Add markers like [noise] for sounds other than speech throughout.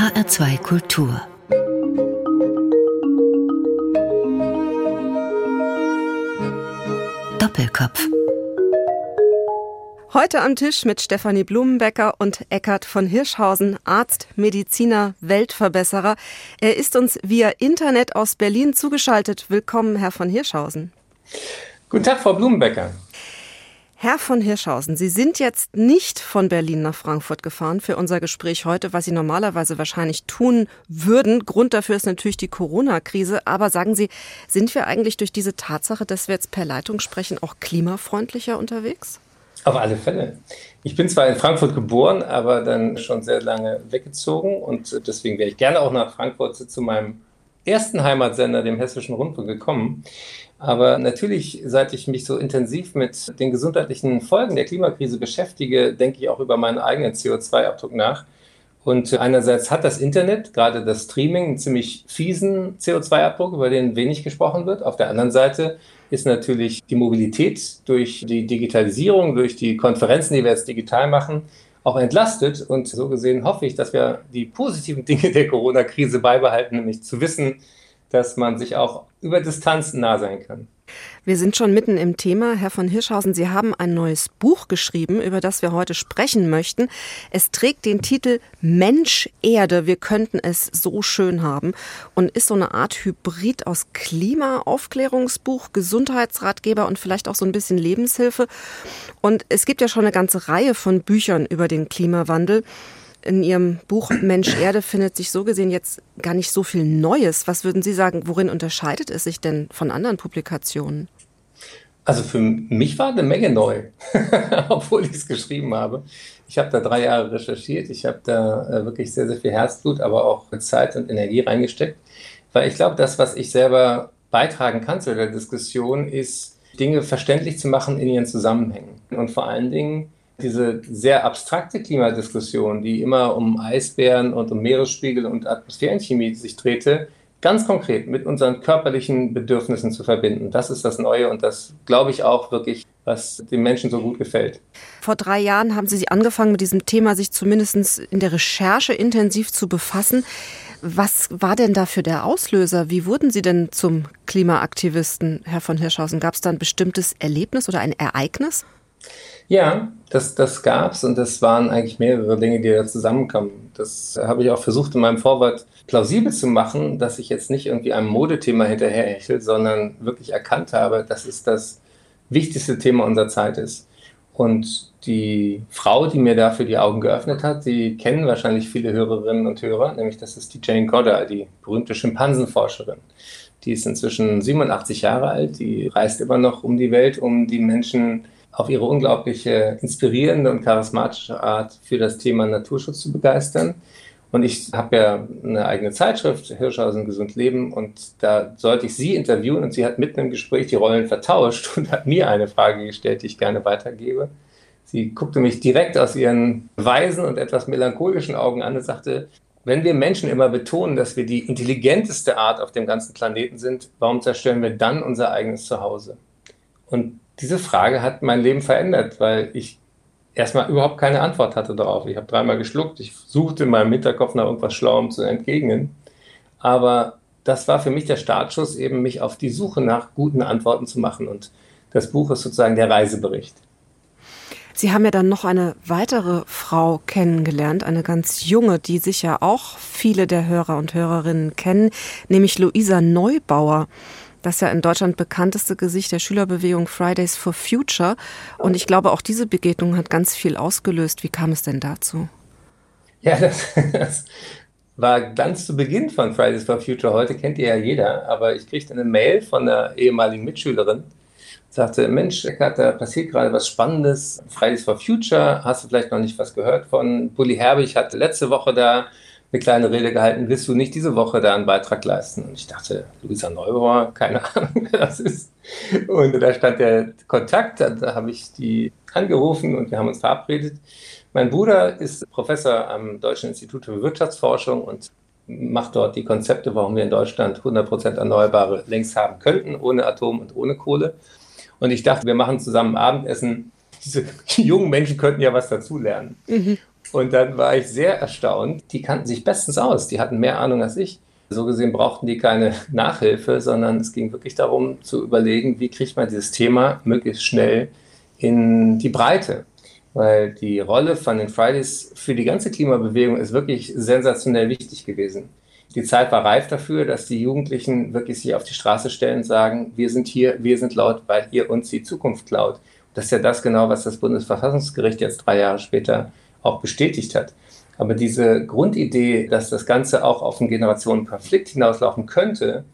HR2 Kultur Doppelkopf Heute am Tisch mit Stefanie Blumenbecker und Eckhard von Hirschhausen, Arzt, Mediziner, Weltverbesserer. Er ist uns via Internet aus Berlin zugeschaltet. Willkommen, Herr von Hirschhausen. Guten Tag, Frau Blumenbecker. Herr von Hirschhausen, Sie sind jetzt nicht von Berlin nach Frankfurt gefahren für unser Gespräch heute, was Sie normalerweise wahrscheinlich tun würden. Grund dafür ist natürlich die Corona-Krise. Aber sagen Sie, sind wir eigentlich durch diese Tatsache, dass wir jetzt per Leitung sprechen, auch klimafreundlicher unterwegs? Auf alle Fälle. Ich bin zwar in Frankfurt geboren, aber dann schon sehr lange weggezogen und deswegen wäre ich gerne auch nach Frankfurt zu meinem ersten Heimatsender, dem Hessischen Rundfunk, gekommen. Aber natürlich, seit ich mich so intensiv mit den gesundheitlichen Folgen der Klimakrise beschäftige, denke ich auch über meinen eigenen CO2-Abdruck nach. Und einerseits hat das Internet, gerade das Streaming, einen ziemlich fiesen CO2-Abdruck, über den wenig gesprochen wird. Auf der anderen Seite ist natürlich die Mobilität durch die Digitalisierung, durch die Konferenzen, die wir jetzt digital machen, auch entlastet. Und so gesehen hoffe ich, dass wir die positiven Dinge der Corona-Krise beibehalten, nämlich zu wissen, dass man sich auch über Distanz nah sein kann. Wir sind schon mitten im Thema. Herr von Hirschhausen, Sie haben ein neues Buch geschrieben, über das wir heute sprechen möchten. Es trägt den Titel Mensch Erde, wir könnten es so schön haben und ist so eine Art Hybrid aus Klimaaufklärungsbuch, Gesundheitsratgeber und vielleicht auch so ein bisschen Lebenshilfe. Und es gibt ja schon eine ganze Reihe von Büchern über den Klimawandel in Ihrem Buch Mensch Erde findet sich so gesehen jetzt gar nicht so viel Neues. Was würden Sie sagen, worin unterscheidet es sich denn von anderen Publikationen? Also für mich war eine Menge neu, [laughs] obwohl ich es geschrieben habe. Ich habe da drei Jahre recherchiert, ich habe da äh, wirklich sehr, sehr viel Herzblut, aber auch Zeit und Energie reingesteckt, weil ich glaube, das, was ich selber beitragen kann zu der Diskussion, ist, Dinge verständlich zu machen in ihren Zusammenhängen und vor allen Dingen diese sehr abstrakte Klimadiskussion, die immer um Eisbären und um Meeresspiegel und Atmosphärenchemie sich drehte, ganz konkret mit unseren körperlichen Bedürfnissen zu verbinden. Das ist das Neue und das glaube ich auch wirklich, was den Menschen so gut gefällt. Vor drei Jahren haben Sie angefangen, mit diesem Thema sich zumindest in der Recherche intensiv zu befassen. Was war denn da für der Auslöser? Wie wurden Sie denn zum Klimaaktivisten, Herr von Hirschhausen? Gab es da ein bestimmtes Erlebnis oder ein Ereignis? Ja, das, das gab es und das waren eigentlich mehrere Dinge, die da zusammenkamen. Das habe ich auch versucht in meinem Vorwort plausibel zu machen, dass ich jetzt nicht irgendwie einem Modethema hinterherhechel, sondern wirklich erkannt habe, dass es das wichtigste Thema unserer Zeit ist. Und die Frau, die mir dafür die Augen geöffnet hat, die kennen wahrscheinlich viele Hörerinnen und Hörer, nämlich das ist die Jane Goddard, die berühmte Schimpansenforscherin. Die ist inzwischen 87 Jahre alt, die reist immer noch um die Welt, um die Menschen auf ihre unglaubliche inspirierende und charismatische Art für das Thema Naturschutz zu begeistern. Und ich habe ja eine eigene Zeitschrift, Hirschhausen Gesund Leben, und da sollte ich sie interviewen und sie hat mitten im Gespräch die Rollen vertauscht und hat mir eine Frage gestellt, die ich gerne weitergebe. Sie guckte mich direkt aus ihren weisen und etwas melancholischen Augen an und sagte, wenn wir Menschen immer betonen, dass wir die intelligenteste Art auf dem ganzen Planeten sind, warum zerstören wir dann unser eigenes Zuhause? Und diese Frage hat mein Leben verändert, weil ich erstmal überhaupt keine Antwort hatte darauf. Ich habe dreimal geschluckt, ich suchte in meinem Hinterkopf nach irgendwas Schlauem zu entgegnen. Aber das war für mich der Startschuss, eben mich auf die Suche nach guten Antworten zu machen. Und das Buch ist sozusagen der Reisebericht. Sie haben ja dann noch eine weitere Frau kennengelernt, eine ganz junge, die sicher auch viele der Hörer und Hörerinnen kennen, nämlich Luisa Neubauer. Das ja in Deutschland bekannteste Gesicht der Schülerbewegung Fridays for Future. Und ich glaube, auch diese Begegnung hat ganz viel ausgelöst. Wie kam es denn dazu? Ja, das, das war ganz zu Beginn von Fridays for Future. Heute kennt ihr ja jeder, aber ich kriegte eine Mail von einer ehemaligen Mitschülerin, sagte, Mensch, Eckart, da passiert gerade was Spannendes. Fridays for Future, hast du vielleicht noch nicht was gehört von? Bully Herbig hatte letzte Woche da eine kleine Rede gehalten, willst du nicht diese Woche da einen Beitrag leisten? Und ich dachte, Luisa Neubauer, keine [laughs] Ahnung, wer das ist. Und da stand der Kontakt, da, habe ich die angerufen und wir haben uns verabredet. Mein Bruder ist Professor am Deutschen Institut für Wirtschaftsforschung und macht dort die Konzepte, warum wir in Deutschland 100% Erneuerbare längst haben könnten, ohne Atom und ohne Kohle. Und ich dachte, wir machen zusammen Abendessen. Diese [laughs] jungen Menschen könnten ja was dazulernen. Mhm. Und dann war ich sehr erstaunt. Die kannten sich bestens aus. Die hatten mehr Ahnung als ich. So gesehen brauchten die keine [laughs] Nachhilfe, sondern es ging wirklich darum zu überlegen, wie kriegt man dieses Thema möglichst schnell in die Breite. Weil die Rolle von den Fridays für die ganze Klimabewegung ist wirklich sensationell wichtig gewesen. Die Zeit war reif dafür, dass die Jugendlichen wirklich sich auf die Straße stellen und sagen, wir sind hier, wir sind laut, weil ihr uns die Zukunft klaut. Das ist ja das genau, was das Bundesverfassungsgericht jetzt drei Jahre später auch bestätigt hat. Aber diese Grundidee, dass das Ganze auch auf einen Generationenkonflikt hinauslaufen könnte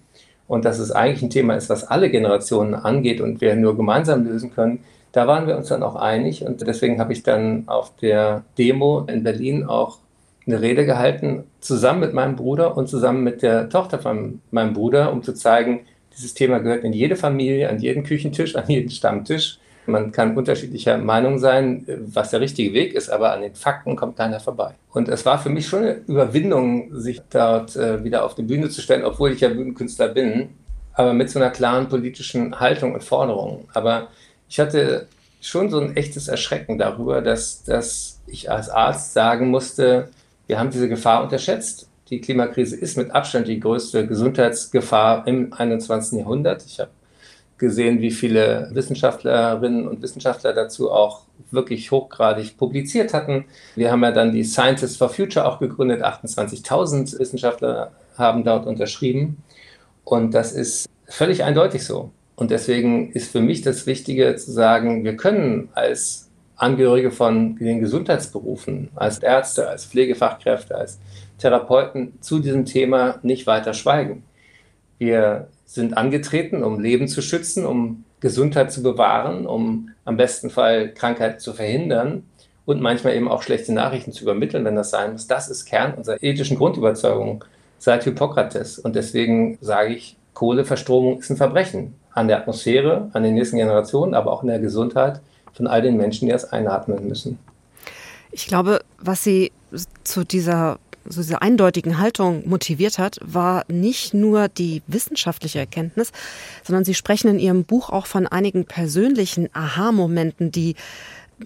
und dass es eigentlich ein Thema ist, was alle Generationen angeht und wir nur gemeinsam lösen können, da waren wir uns dann auch einig und deswegen habe ich dann auf der Demo in Berlin auch eine Rede gehalten, zusammen mit meinem Bruder und zusammen mit der Tochter von meinem Bruder, um zu zeigen, dieses Thema gehört in jede Familie, an jeden Küchentisch, an jeden Stammtisch. Man kann unterschiedlicher Meinung sein, was der richtige Weg ist, aber an den Fakten kommt keiner vorbei. Und es war für mich schon eine Überwindung, sich dort äh, wieder auf die Bühne zu stellen, obwohl ich ja Bühnenkünstler bin, aber mit so einer klaren politischen Haltung und Forderung. Aber ich hatte schon so ein echtes Erschrecken darüber, dass, dass ich als Arzt sagen musste, wir haben diese Gefahr unterschätzt. Die Klimakrise ist mit Abstand die größte Gesundheitsgefahr im 21. Jahrhundert. Ich habe gesehen, wie viele Wissenschaftlerinnen und Wissenschaftler dazu auch wirklich hochgradig publiziert hatten. Wir haben ja dann die Scientists for Future auch gegründet. 28.000 Wissenschaftler haben dort unterschrieben. Und das ist völlig eindeutig so. Und deswegen ist für mich das Wichtige zu sagen, wir können als Angehörige von den Gesundheitsberufen, als Ärzte, als Pflegefachkräfte, als Therapeuten zu diesem Thema nicht weiter schweigen. Wir sind angetreten, um Leben zu schützen, um Gesundheit zu bewahren, um am besten Fall Krankheit zu verhindern und manchmal eben auch schlechte Nachrichten zu übermitteln, wenn das sein muss. Das ist Kern unserer ethischen Grundüberzeugung seit Hippokrates. Und deswegen sage ich, Kohleverstromung ist ein Verbrechen an der Atmosphäre, an den nächsten Generationen, aber auch in der Gesundheit von all den Menschen, die das einatmen müssen. Ich glaube, was Sie zu dieser so diese eindeutigen Haltung motiviert hat, war nicht nur die wissenschaftliche Erkenntnis, sondern Sie sprechen in Ihrem Buch auch von einigen persönlichen Aha-Momenten, die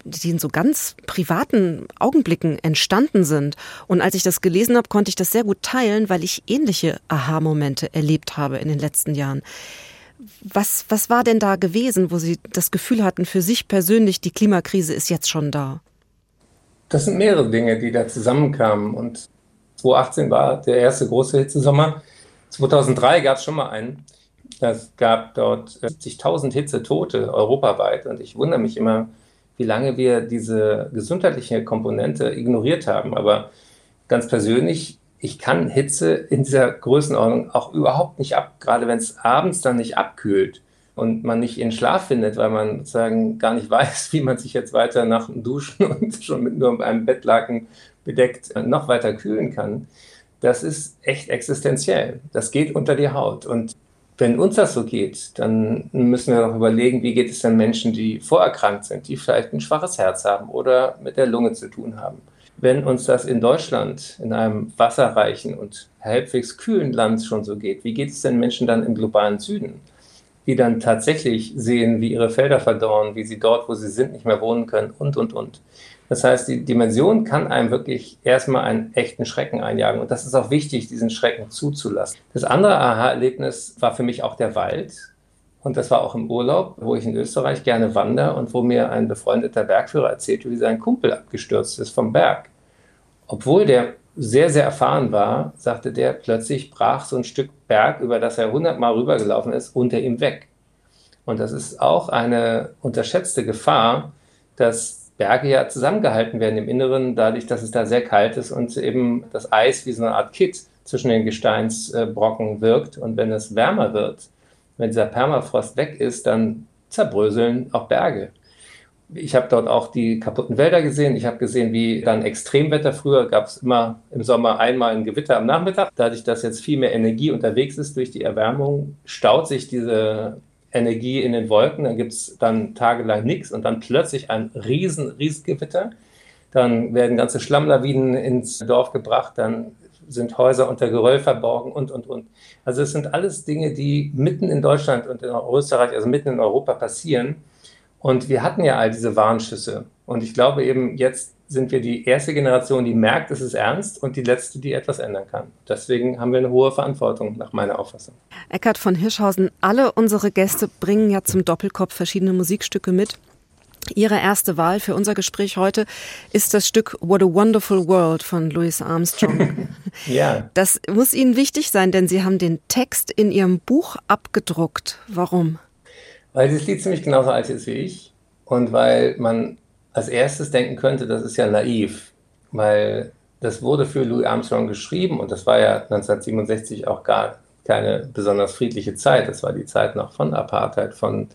die in so ganz privaten Augenblicken entstanden sind. Und als ich das gelesen habe, konnte ich das sehr gut teilen, weil ich ähnliche Aha-Momente erlebt habe in den letzten Jahren. Was, was war denn da gewesen, wo Sie das Gefühl hatten, für sich persönlich, die Klimakrise ist jetzt schon da? Das sind mehrere Dinge, die da zusammenkamen. Und 2018 war der erste große Hitzesommer. 2003 gab es schon mal einen. Es gab dort 70.000 Hitzetote europaweit. Und ich wundere mich immer, wie lange wir diese gesundheitliche Komponente ignoriert haben. Aber ganz persönlich, ich kann Hitze in dieser Größenordnung auch überhaupt nicht ab, gerade wenn es abends dann nicht abkühlt und man nicht in Schlaf findet, weil man sozusagen gar nicht [laughs] weiß, wie man sich jetzt weiter nach dem Duschen [laughs] und schon mit nur einem Bettlaken bedeckt noch weiter kühlen kann, das ist echt existenziell. Das geht unter die Haut. Und wenn uns das so geht, dann müssen wir auch überlegen, wie geht es denn Menschen, die vorerkrankt sind, die vielleicht ein schwaches Herz haben oder mit der Lunge zu tun haben. Wenn uns das in Deutschland, in einem wasserreichen und halbwegs kühlen Land schon so geht, wie geht es denn Menschen dann im globalen Süden, die dann tatsächlich sehen, wie ihre Felder verdorren, wie sie dort, wo sie sind, nicht mehr wohnen können und, und, und. Das heißt, die Dimension kann einem wirklich erstmal einen echten Schrecken einjagen. Und das ist auch wichtig, diesen Schrecken zuzulassen. Das andere Aha-Erlebnis war für mich auch der Wald. Und das war auch im Urlaub, wo ich in Österreich gerne wandere und wo mir ein befreundeter Bergführer erzählte, wie sein Kumpel abgestürzt ist vom Berg. Obwohl der sehr, sehr erfahren war, sagte der, plötzlich brach so ein Stück Berg, über das er hundertmal rübergelaufen ist, unter ihm weg. Und das ist auch eine unterschätzte Gefahr, dass Berge ja zusammengehalten werden im Inneren, dadurch, dass es da sehr kalt ist und eben das Eis wie so eine Art Kit zwischen den Gesteinsbrocken wirkt. Und wenn es wärmer wird, wenn dieser Permafrost weg ist, dann zerbröseln auch Berge. Ich habe dort auch die kaputten Wälder gesehen. Ich habe gesehen, wie dann Extremwetter. Früher gab es immer im Sommer einmal ein Gewitter am Nachmittag. Dadurch, dass jetzt viel mehr Energie unterwegs ist durch die Erwärmung, staut sich diese Energie in den Wolken, dann gibt es dann tagelang nichts und dann plötzlich ein riesen, riesen Gewitter. Dann werden ganze Schlammlawinen ins Dorf gebracht, dann sind Häuser unter Geröll verborgen und, und, und. Also es sind alles Dinge, die mitten in Deutschland und in Österreich, also mitten in Europa passieren. Und wir hatten ja all diese Warnschüsse. Und ich glaube eben, jetzt sind wir die erste Generation, die merkt, es ist ernst und die letzte, die etwas ändern kann. Deswegen haben wir eine hohe Verantwortung, nach meiner Auffassung. Eckart von Hirschhausen, alle unsere Gäste bringen ja zum Doppelkopf verschiedene Musikstücke mit. Ihre erste Wahl für unser Gespräch heute ist das Stück What a Wonderful World von Louis Armstrong. [laughs] ja. Das muss Ihnen wichtig sein, denn Sie haben den Text in Ihrem Buch abgedruckt. Warum? Weil dieses Lied ziemlich genauso alt ist wie ich und weil man als erstes denken könnte, das ist ja naiv, weil das wurde für Louis Armstrong geschrieben und das war ja 1967 auch gar keine besonders friedliche Zeit. Das war die Zeit noch von Apartheid, von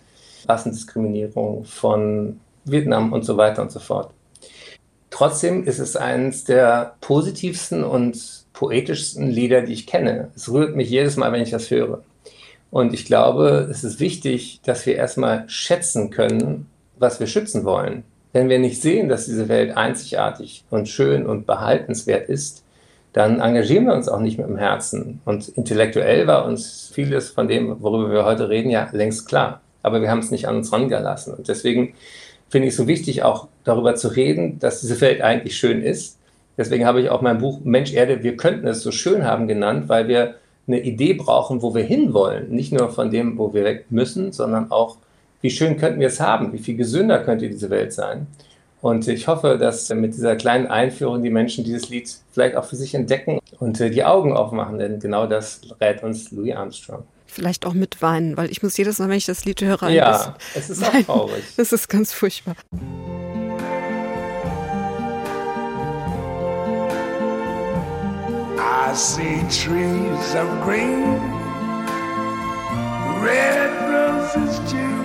Rassendiskriminierung, von Vietnam und so weiter und so fort. Trotzdem ist es eines der positivsten und poetischsten Lieder, die ich kenne. Es rührt mich jedes Mal, wenn ich das höre. Und ich glaube, es ist wichtig, dass wir erstmal schätzen können, was wir schützen wollen. Wenn wir nicht sehen, dass diese Welt einzigartig und schön und behaltenswert ist, dann engagieren wir uns auch nicht mit dem Herzen. Und intellektuell war uns vieles von dem, worüber wir heute reden, ja längst klar. Aber wir haben es nicht an uns rangelassen. Und deswegen finde ich es so wichtig, auch darüber zu reden, dass diese Welt eigentlich schön ist. Deswegen habe ich auch mein Buch Mensch Erde, wir könnten es so schön haben genannt, weil wir eine Idee brauchen, wo wir hinwollen. Nicht nur von dem, wo wir weg müssen, sondern auch, wie schön könnten wir es haben, wie viel gesünder könnte diese Welt sein. Und ich hoffe, dass mit dieser kleinen Einführung die Menschen dieses Lied vielleicht auch für sich entdecken und die Augen aufmachen, denn genau das rät uns Louis Armstrong. Vielleicht auch mit weinen, weil ich muss jedes Mal, wenn ich das Lied höre, ein ja, es ist auch traurig. [laughs] Das ist ganz furchtbar. I see trees of green, red roses too.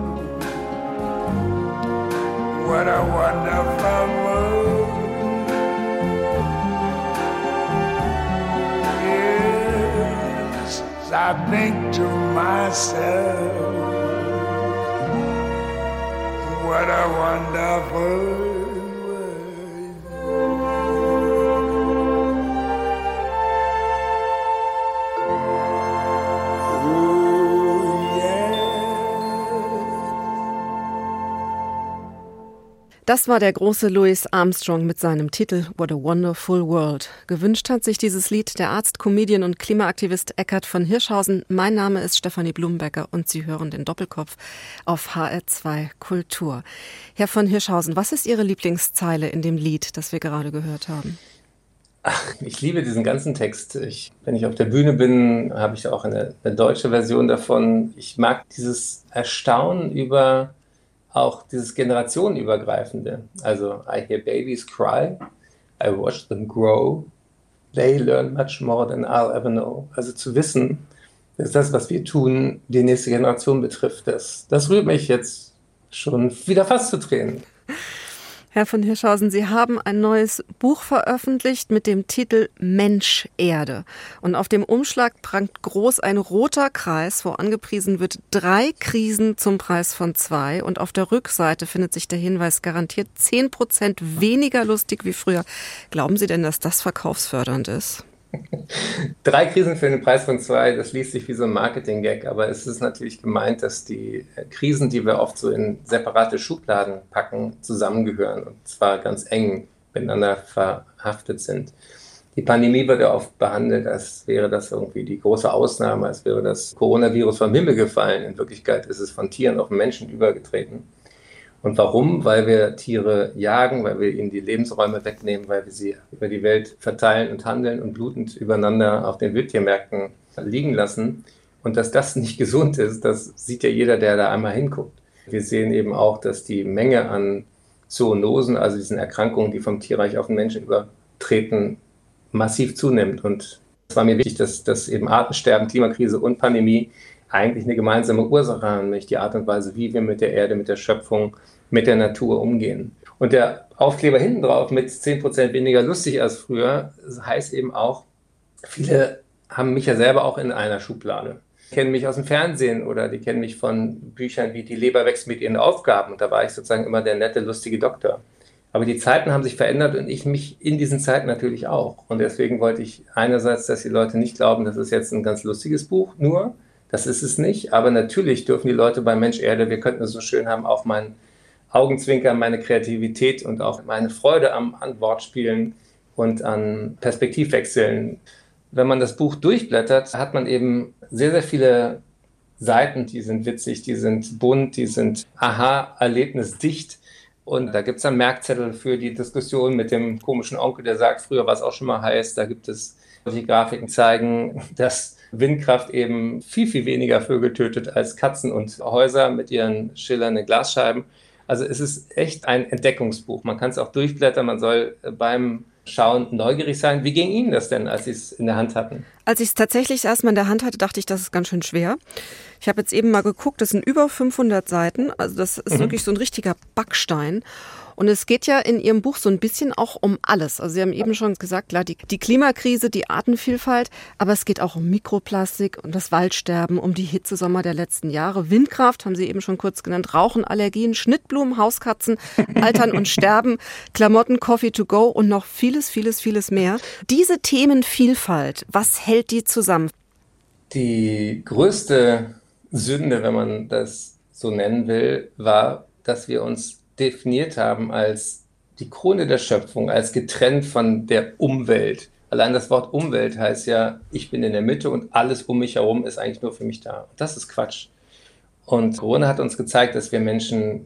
what a wonderful world. Yes, I think to myself, what a wonderful Das war der große Louis Armstrong mit seinem Titel What a Wonderful World. Gewünscht hat sich dieses Lied der Arzt, Comedian und Klimaaktivist Eckhard von Hirschhausen. Mein Name ist Stefanie Blumenbecker und Sie hören den Doppelkopf auf HR2 Kultur. Herr von Hirschhausen, was ist Ihre Lieblingszeile in dem Lied, das wir gerade gehört haben? Ach, ich liebe diesen ganzen Text. Ich, wenn ich auf der Bühne bin, habe ich auch eine, eine deutsche Version davon. Ich mag dieses Erstaunen über auch dieses generationenübergreifende. Also, I hear babies cry, I watch them grow, they learn much more than I'll ever know. Also zu wissen, dass das, was wir tun, die nächste Generation betrifft, das, das rührt mich jetzt schon wieder fast zu Tränen. Herr von Hirschhausen, Sie haben ein neues Buch veröffentlicht mit dem Titel Mensch Erde. Und auf dem Umschlag prangt groß ein roter Kreis, wo angepriesen wird drei Krisen zum Preis von zwei. Und auf der Rückseite findet sich der Hinweis garantiert zehn Prozent weniger lustig wie früher. Glauben Sie denn, dass das verkaufsfördernd ist? Drei Krisen für den Preis von zwei, das liest sich wie so ein Marketing-Gag, aber es ist natürlich gemeint, dass die Krisen, die wir oft so in separate Schubladen packen, zusammengehören und zwar ganz eng miteinander verhaftet sind. Die Pandemie wird ja oft behandelt, als wäre das irgendwie die große Ausnahme, als wäre das Coronavirus vom Himmel gefallen. In Wirklichkeit ist es von Tieren auf Menschen übergetreten. Und warum? Weil wir Tiere jagen, weil wir ihnen die Lebensräume wegnehmen, weil wir sie über die Welt verteilen und handeln und blutend übereinander auf den Wildtiermärkten liegen lassen. Und dass das nicht [laughs] gesund ist, das sieht ja jeder, der da einmal hinguckt. Wir sehen eben auch, dass die Menge an Zoonosen, also diesen Erkrankungen, die vom Tierreich auf den Menschen übertreten, massiv zunimmt. Und es war mir wichtig, dass, dass eben Artensterben, Klimakrise und Pandemie eigentlich eine gemeinsame Ursache haben, nämlich die Art und Weise, wie wir mit der Erde, mit der Schöpfung, mit der Natur umgehen. Und der Aufkleber hinten drauf mit 10% weniger lustig als früher, heißt eben auch, viele haben mich ja selber auch in einer Schublade. Die kennen mich aus dem Fernsehen oder die kennen mich von Büchern wie Die Leber wächst mit ihren Aufgaben. Und da war ich sozusagen immer der nette, lustige Doktor. Aber die Zeiten haben sich verändert und ich mich in diesen Zeiten natürlich auch. Und deswegen wollte ich einerseits, dass die Leute nicht glauben, das ist jetzt ein ganz lustiges Buch nur, das ist es nicht. Aber natürlich dürfen die Leute bei Mensch Erde, wir könnten es so schön haben, auch mein Augenzwinkern, meine Kreativität und auch meine Freude am, an Wortspielen und an Perspektivwechseln. Wenn man das Buch durchblättert, hat man eben sehr, sehr viele Seiten, die sind witzig, die sind bunt, die sind aha-erlebnisdicht. Und da gibt es dann Merkzettel für die Diskussion mit dem komischen Onkel, der sagt, früher war es auch schon mal heiß. Da gibt es die Grafiken zeigen, [laughs] dass Windkraft eben viel, viel weniger Vögel tötet als Katzen und Häuser mit ihren schillernden Glasscheiben. Also es ist echt ein Entdeckungsbuch. Man kann es auch durchblättern, man soll beim Schauen neugierig sein. Wie ging Ihnen das denn, als Sie es in der Hand hatten? Als ich es tatsächlich erstmal in der Hand hatte, dachte ich, das ist ganz schön schwer. Ich habe jetzt eben mal geguckt, das sind über 500 Seiten. Also das ist mhm. wirklich so ein richtiger Backstein. Und es geht ja in Ihrem Buch so ein bisschen auch um alles. Also Sie haben eben schon gesagt, klar, die, die Klimakrise, die Artenvielfalt, aber es geht auch um Mikroplastik, um das Waldsterben, um die Hitzesommer der letzten Jahre. Windkraft haben Sie eben schon kurz genannt, Rauchen, Allergien, Schnittblumen, Hauskatzen, Altern und [laughs] Sterben, Klamotten, Coffee to go und noch vieles, vieles, vieles mehr. Diese Themenvielfalt, was hält die zusammen? Die größte Sünde, wenn man das so nennen will, war, dass wir uns definiert haben als die Krone der Schöpfung, als getrennt von der Umwelt. Allein das Wort Umwelt heißt ja, ich bin in der Mitte und alles um mich herum ist eigentlich nur für mich da. Das ist Quatsch. Und Corona hat uns gezeigt, dass wir Menschen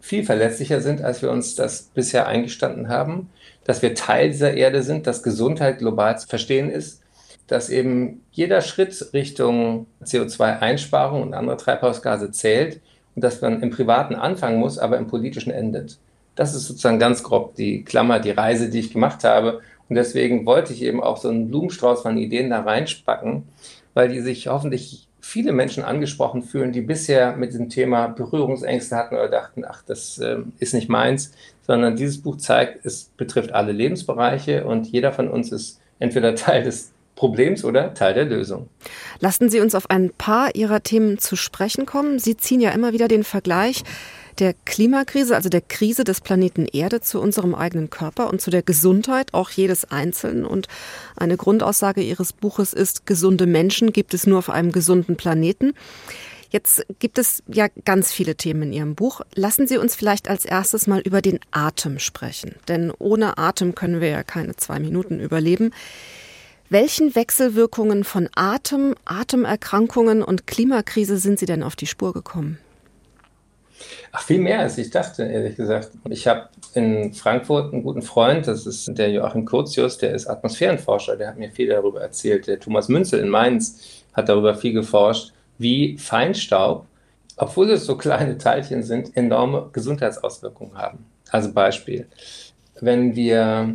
viel verletzlicher sind, als wir uns das bisher eingestanden haben, dass wir Teil dieser Erde sind, dass Gesundheit global zu verstehen ist, dass eben jeder Schritt Richtung CO2-Einsparung und andere Treibhausgase zählt und dass man im Privaten anfangen muss, aber im Politischen endet. Das ist sozusagen ganz grob die Klammer, die Reise, die ich gemacht habe. Und deswegen wollte ich eben auch so einen Blumenstrauß von Ideen da reinspacken, weil die sich hoffentlich viele Menschen angesprochen fühlen, die bisher mit diesem Thema Berührungsängste hatten oder dachten, ach, das äh, ist nicht meins, sondern dieses Buch zeigt, es betrifft alle Lebensbereiche und jeder von uns ist entweder [laughs] Teil des Problems oder Teil der Lösung. Lassen Sie uns auf ein paar Ihrer Themen zu sprechen kommen. Sie ziehen ja immer wieder den Vergleich der Klimakrise, also der Krise des Planeten Erde zu unserem eigenen Körper und zu der Gesundheit auch jedes Einzelnen. Und eine Grundaussage Ihres Buches ist, gesunde Menschen gibt es nur auf einem gesunden Planeten. Jetzt gibt es ja ganz viele Themen in Ihrem Buch. Lassen Sie uns vielleicht als erstes mal über den Atem sprechen. Denn ohne Atem können wir ja keine zwei Minuten überleben. Welchen Wechselwirkungen von Atem, Atemerkrankungen und Klimakrise sind Sie denn auf die Spur gekommen? Ach, viel mehr als ich dachte, ehrlich gesagt. Ich habe in Frankfurt einen guten Freund, das ist der Joachim Curtius, der ist Atmosphärenforscher, der hat mir viel darüber erzählt. Der Thomas Münzel in Mainz hat darüber viel geforscht, wie Feinstaub, obwohl es so kleine Teilchen sind, enorme Gesundheitsauswirkungen haben. Also Beispiel, wenn wir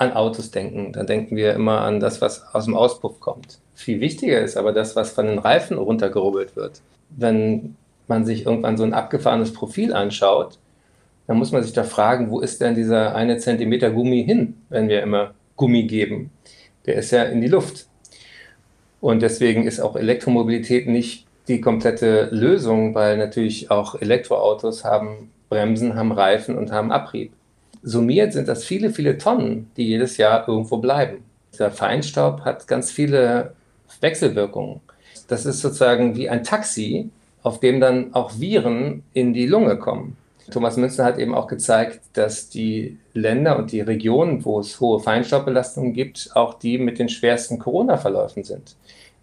an Autos denken. Da denken wir immer an das, was aus dem Auspuff kommt. Viel wichtiger ist aber das, was von den Reifen runtergerubbelt wird. Wenn man sich irgendwann so ein abgefahrenes Profil anschaut, dann muss man sich da fragen, wo ist denn dieser eine Zentimeter Gummi hin, wenn wir immer Gummi geben? Der ist ja in die Luft. Und deswegen ist auch Elektromobilität nicht die komplette Lösung, weil natürlich auch Elektroautos haben Bremsen, haben Reifen und haben Abrieb. Summiert sind das viele, viele Tonnen, die jedes Jahr irgendwo bleiben. Der Feinstaub hat ganz viele Wechselwirkungen. Das ist sozusagen wie ein Taxi, auf dem dann auch Viren in die Lunge kommen. Thomas Münster hat eben auch gezeigt, dass die Länder und die Regionen, wo es hohe Feinstaubbelastungen gibt, auch die mit den schwersten Corona-Verläufen sind.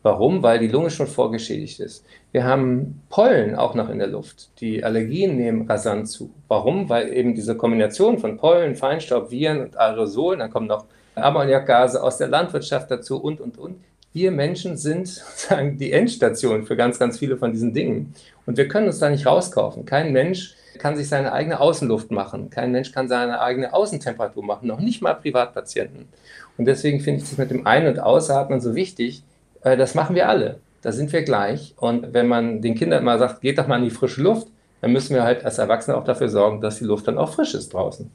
Warum? Weil die Lunge schon vorgeschädigt ist. Wir haben Pollen auch noch in der Luft. Die Allergien nehmen rasant zu. Warum? Weil eben diese Kombination von Pollen, Feinstaub, Viren und Aerosolen, dann kommen noch Ammoniakgase aus der Landwirtschaft dazu und, und, und. Wir Menschen sind [laughs] sozusagen die Endstation für ganz, ganz viele von diesen Dingen. Und wir können uns da nicht rauskaufen. Kein Mensch kann sich seine eigene Außenluft machen. Kein Mensch kann seine eigene Außentemperatur machen, noch nicht mal Privatpatienten. Und deswegen finde ich das mit dem Ein- und Ausatmen so wichtig. Äh, das machen wir alle. Da sind wir gleich. Und wenn man den Kindern mal sagt, geht doch mal in die frische Luft, dann müssen wir halt als Erwachsene auch dafür sorgen, dass die Luft dann auch frisch ist draußen.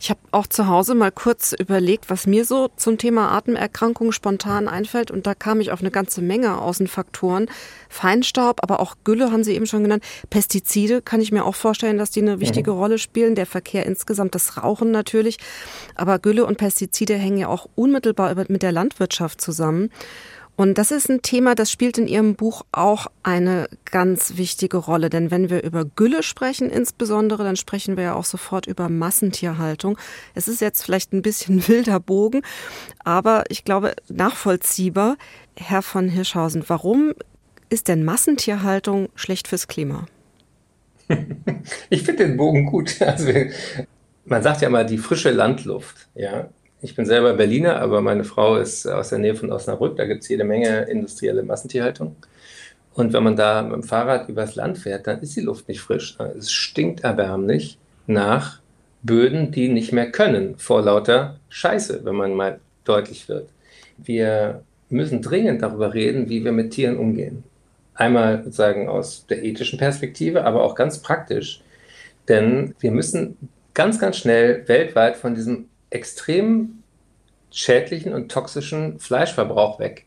Ich habe auch zu Hause mal kurz überlegt, was mir so zum Thema Atemerkrankungen spontan einfällt. Und da kam ich auf eine ganze Menge Außenfaktoren. Feinstaub, aber auch Gülle haben Sie eben schon genannt. Pestizide kann ich mir auch vorstellen, dass die eine wichtige mhm. Rolle spielen. Der Verkehr insgesamt, das Rauchen natürlich. Aber Gülle und Pestizide hängen ja auch unmittelbar mit der Landwirtschaft zusammen. Und das ist ein Thema, das spielt in Ihrem Buch auch eine ganz wichtige Rolle. Denn wenn wir über Gülle sprechen insbesondere, dann sprechen wir ja auch sofort über Massentierhaltung. Es ist jetzt vielleicht ein bisschen [laughs] wilder Bogen, aber ich glaube nachvollziehbar. Herr von Hirschhausen, warum ist denn Massentierhaltung schlecht fürs Klima? [laughs] Ich finde den Bogen gut. Also, man sagt ja mal die frische Landluft. Ja, ich bin selber Berliner, aber meine Frau ist aus der Nähe von Osnabrück. Da gibt es jede Menge industrielle Massentierhaltung. Und wenn man da mit dem Fahrrad übers Land fährt, dann ist die Luft nicht frisch. Es stinkt erbärmlich nach Böden, die nicht mehr können, vor lauter Scheiße, wenn man mal deutlich wird. Wir müssen dringend darüber reden, wie wir mit Tieren umgehen. Einmal sozusagen aus der ethischen Perspektive, aber auch ganz praktisch. Denn wir müssen ganz, ganz schnell weltweit von diesem extrem schädlichen und toxischen Fleischverbrauch weg.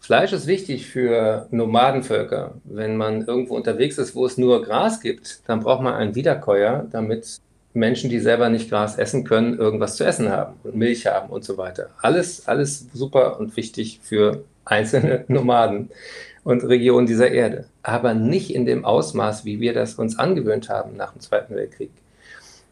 Fleisch ist wichtig für Nomadenvölker. Wenn man irgendwo unterwegs ist, wo es nur Gras gibt, dann braucht man einen Wiederkäuer, damit Menschen, die selber nicht Gras essen können, irgendwas zu essen haben und Milch haben und so weiter. Alles, alles super und wichtig für einzelne [laughs] Nomaden und Regionen dieser Erde. Aber nicht in dem Ausmaß, wie wir das uns angewöhnt haben nach dem Zweiten Weltkrieg.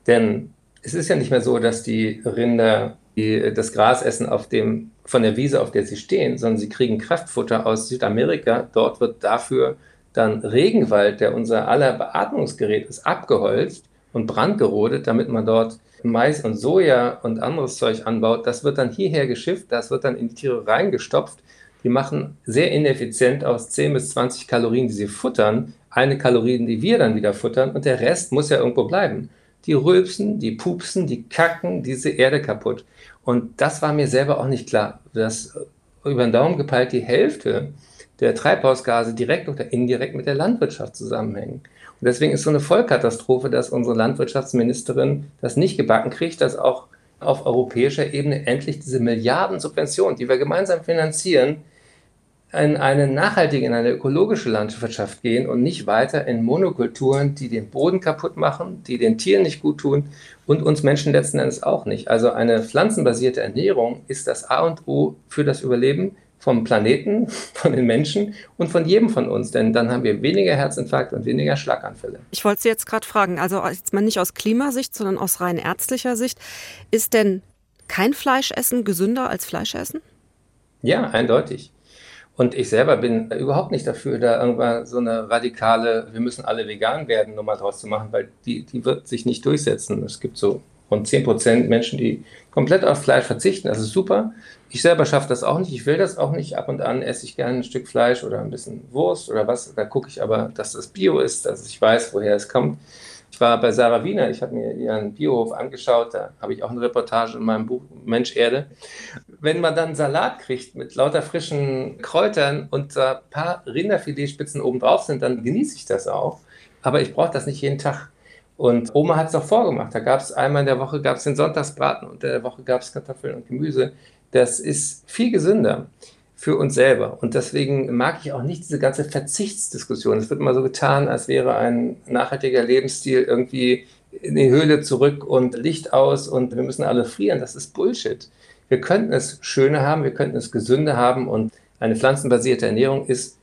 Denn es ist ja nicht mehr so, dass die Rinder die das Gras essen auf dem, von der Wiese, auf der sie stehen, sondern sie kriegen Kraftfutter aus Südamerika. Dort wird dafür dann Regenwald, der unser aller Beatmungsgerät ist, abgeholzt und brandgerodet, damit man dort Mais und Soja und anderes Zeug anbaut. Das wird dann hierher geschifft, das wird dann in die Tiere reingestopft. Die machen sehr ineffizient aus 10 bis 20 Kalorien, die sie futtern, eine Kalorien, die wir dann wieder futtern und der Rest muss ja irgendwo bleiben die rülpsen, die pupsen, die kacken diese Erde kaputt. Und das war mir selber auch nicht klar, dass über den Daumen gepeilt die Hälfte der Treibhausgase direkt oder indirekt mit der Landwirtschaft zusammenhängen. Und deswegen ist so eine Vollkatastrophe, dass unsere Landwirtschaftsministerin das nicht gebacken kriegt, dass auch auf europäischer Ebene endlich diese Milliarden Subventionen, die wir gemeinsam finanzieren, in eine nachhaltige, in eine ökologische Landwirtschaft gehen und nicht weiter in Monokulturen, die den Boden kaputt machen, die den Tieren nicht gut tun und uns Menschen letzten Endes auch nicht. Also eine pflanzenbasierte Ernährung ist das A und O für das Überleben vom Planeten, [laughs] von den Menschen und von jedem von uns, denn dann haben wir weniger Herzinfarkt und weniger Schlaganfälle. Ich wollte Sie jetzt gerade fragen, also jetzt mal nicht aus Klimasicht, sondern aus rein ärztlicher Sicht, ist denn kein Fleischessen gesünder als Fleischessen? Ja, eindeutig. Und ich selber bin überhaupt nicht dafür, da irgendwann so eine radikale, wir müssen alle vegan werden, Nummer draus zu machen, weil die, die wird sich nicht durchsetzen. Es gibt so rund 10 Prozent Menschen, die komplett auf Fleisch verzichten. Das ist super. Ich selber schaffe das auch nicht. Ich will das auch nicht. Ab und an esse ich gerne ein Stück Fleisch oder ein bisschen Wurst oder was. Da gucke ich aber, dass das Bio ist, dass ich weiß, woher es kommt. Ich war bei Sarah Wiener, ich habe mir ihren Biohof angeschaut, da habe ich auch eine Reportage in meinem Buch Mensch Erde. Wenn man dann Salat kriegt mit lauter frischen Kräutern und ein paar Rinderfiletspitzen oben drauf sind, dann genieße ich das auch. Aber ich brauche das nicht jeden Tag. Und Oma hat es auch vorgemacht. Da gab es einmal in der Woche gab es den Sonntagsbraten und in der Woche gab es Kartoffeln und Gemüse. Das ist viel gesünder für uns selber. Und deswegen mag ich auch nicht diese ganze Verzichtsdiskussion. Es wird immer so getan, als wäre ein nachhaltiger Lebensstil irgendwie in die Höhle zurück und Licht aus und wir müssen alle frieren. Das ist Bullshit. Wir könnten es schöner haben, wir könnten es gesünder haben und eine pflanzenbasierte Ernährung ist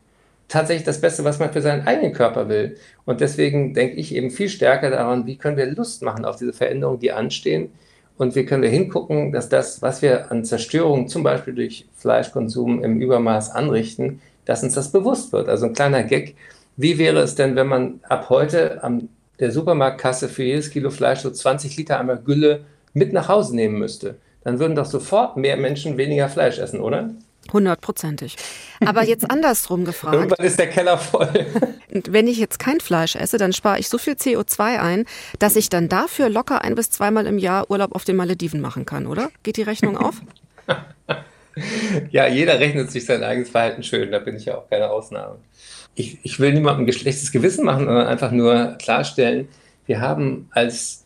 tatsächlich das Beste, was man für seinen eigenen Körper will. Und deswegen denke ich eben viel stärker daran, wie können wir Lust machen auf diese Veränderungen, die anstehen. Und wie können wir hingucken, dass das, was wir an Zerstörung zum Beispiel durch Fleischkonsum im Übermaß anrichten, dass uns das bewusst wird. Also ein kleiner Gag. Wie wäre es denn, wenn man ab heute an der Supermarktkasse für jedes Kilo Fleisch so 20 Liter einmal Gülle mit nach Hause nehmen müsste? Dann würden doch sofort mehr Menschen weniger Fleisch essen, oder? Hundertprozentig. Aber jetzt andersrum gefragt. Irgendwann ist der Keller voll. Wenn ich jetzt kein Fleisch esse, dann spare ich so viel CO2 ein, dass ich dann dafür locker ein bis zweimal im Jahr Urlaub auf den Malediven machen kann, oder? Geht die Rechnung auf? [laughs] ja, jeder rechnet sich sein eigenes Verhalten schön, da bin ich ja auch keine Ausnahme. Ich, ich will niemandem ein schlechtes Gewissen machen, sondern einfach nur klarstellen, wir haben als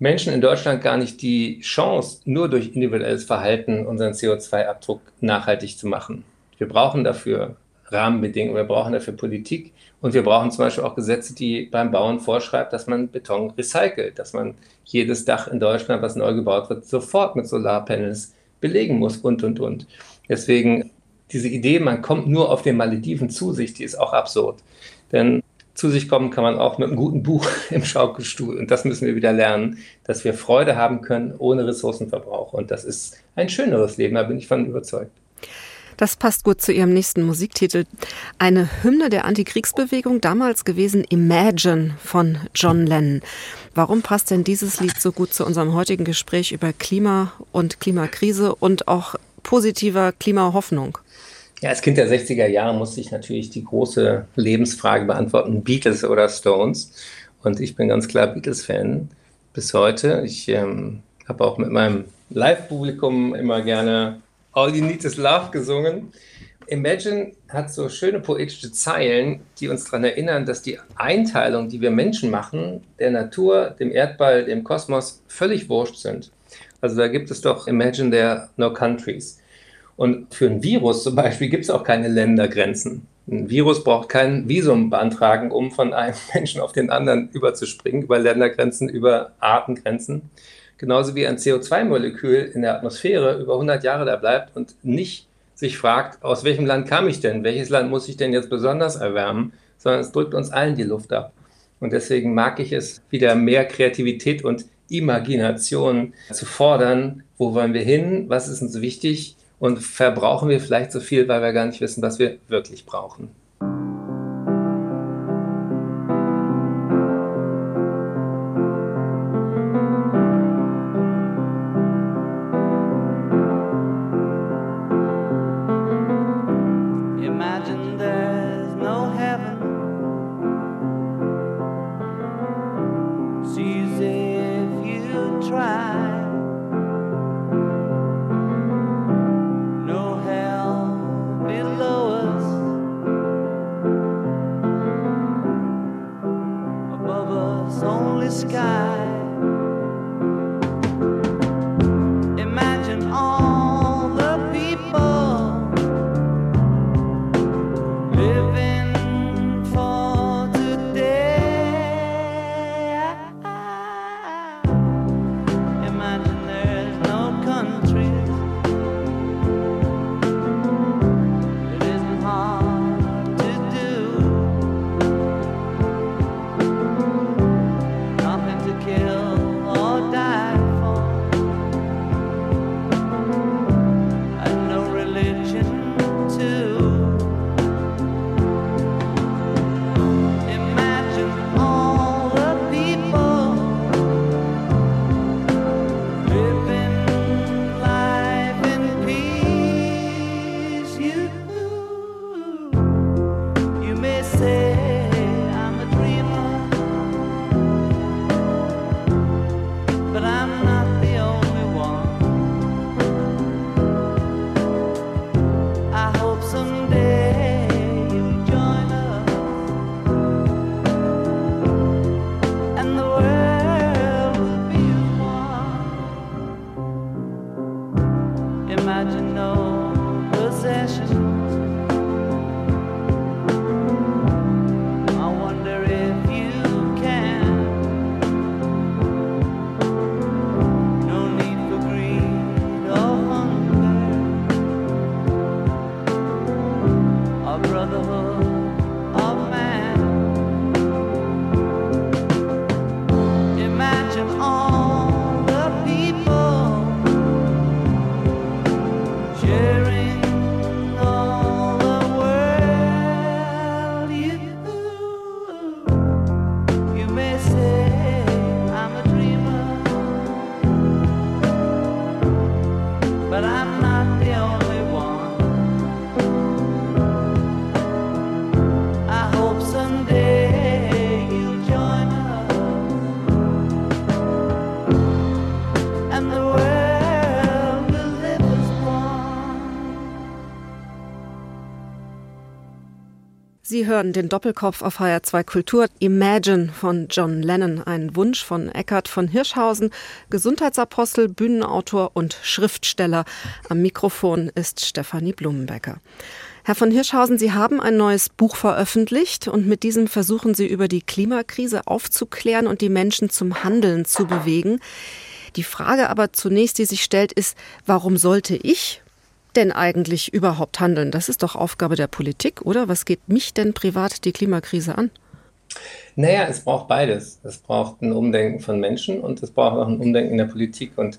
Menschen in Deutschland gar nicht die Chance, nur durch individuelles Verhalten unseren CO2-Abdruck nachhaltig zu machen. Wir brauchen dafür Rahmenbedingungen, wir brauchen dafür Politik und wir brauchen zum Beispiel auch Gesetze, die beim Bauen vorschreibt, dass man Beton recycelt, dass man jedes Dach in Deutschland, was neu gebaut wird, sofort mit Solarpanels belegen muss und, und, und. Deswegen diese Idee, man kommt nur auf den Malediven zu sich, die ist auch absurd. Denn zu sich kommen kann man auch mit einem guten Buch [laughs] im Schaukelstuhl. Und das müssen wir wieder lernen, dass wir Freude haben können ohne Ressourcenverbrauch. Und das ist ein schöneres Leben, da bin ich von überzeugt. Das passt gut zu Ihrem nächsten Musiktitel. Eine Hymne der Antikriegsbewegung, damals gewesen Imagine von John Lennon. Warum passt denn dieses Lied so gut zu unserem heutigen Gespräch über Klima und Klimakrise und auch positiver Klimahoffnung? Ja, als Kind der 60er Jahre musste ich natürlich die große Lebensfrage beantworten, Beatles oder Stones. Und ich bin ganz klar Beatles-Fan bis heute. Ich ähm, habe auch mit meinem Live-Publikum immer gerne All You Need Is Love gesungen. Imagine hat so schöne poetische Zeilen, die uns daran erinnern, dass die Einteilung, die wir Menschen machen, der Natur, dem Erdball, dem Kosmos völlig wurscht sind. Also da gibt es doch Imagine there no countries. Und für ein Virus zum Beispiel gibt es auch keine Ländergrenzen. Ein Virus braucht kein Visum beantragen, um von einem [laughs] Menschen auf den anderen überzuspringen, über Ländergrenzen, über Artengrenzen. Genauso wie ein CO2-Molekül in der Atmosphäre über 100 Jahre da bleibt und nicht sich fragt, aus welchem Land kam ich denn? Welches Land muss ich denn jetzt besonders erwärmen? Sondern es drückt uns allen die Luft ab. Und deswegen mag ich es, wieder mehr Kreativität und Imagination zu fordern. Wo wollen wir hin? Was ist uns wichtig? Und verbrauchen wir vielleicht so viel, weil wir gar nicht wissen, was wir wirklich brauchen. Sie hören den Doppelkopf auf HR2 Kultur. Imagine von John Lennon, ein Wunsch von Eckhard von Hirschhausen, Gesundheitsapostel, Bühnenautor und Schriftsteller. Am Mikrofon ist Stefanie Blumenbecker. Herr von Hirschhausen, Sie haben ein neues Buch veröffentlicht und mit diesem versuchen Sie über die Klimakrise aufzuklären und die Menschen zum Handeln zu bewegen. Die Frage aber zunächst, die sich stellt, ist, warum sollte ich denn eigentlich überhaupt handeln? Das ist doch Aufgabe der Politik, oder? Was geht mich denn privat die Klimakrise an? Naja, es braucht beides. Es braucht ein Umdenken von Menschen und es braucht auch ein Umdenken in der Politik. Und